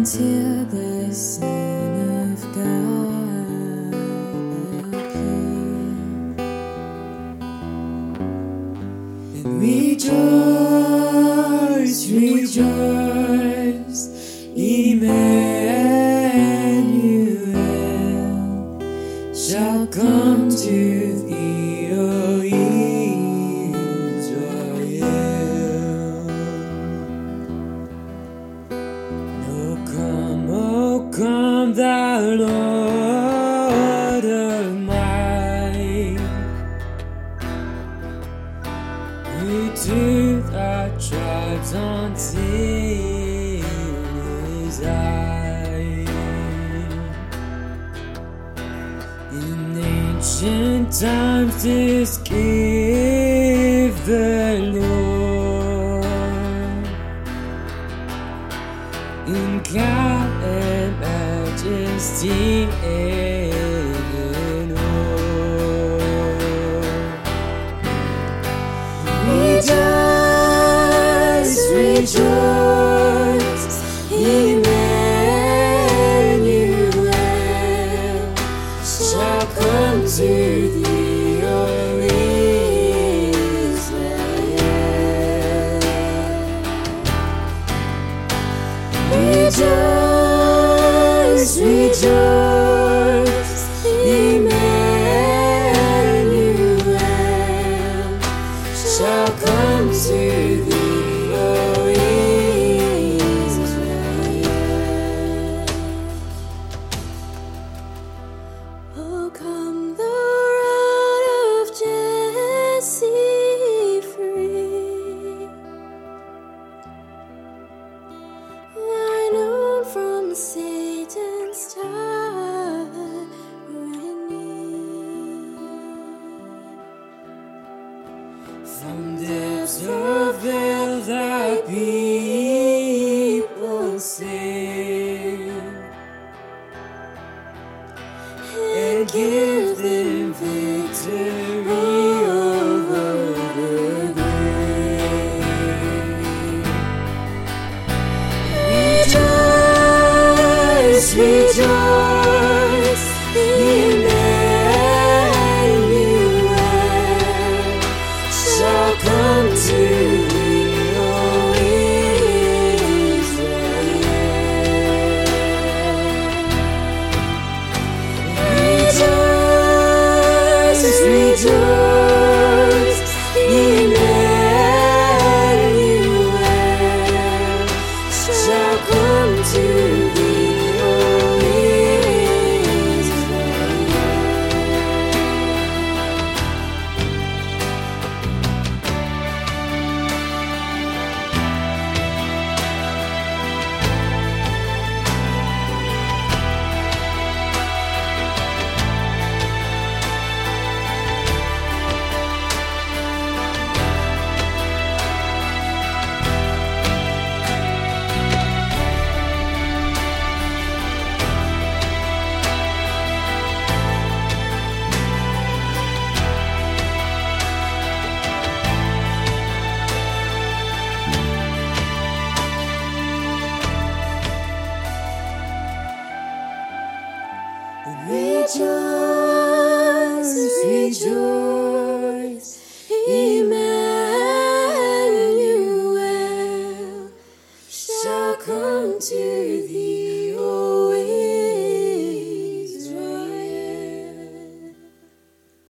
until the Son of God appear. And rejoice, rejoice, Emmanuel shall come to come, thou Lord of might, who to the tribes on his eye. In ancient times, this gave the Lord in God and majesty and Rejoice, give them victory over the grave. Rejoice, rejoice. Rejoice, rejoice, Emmanuel shall come to thee.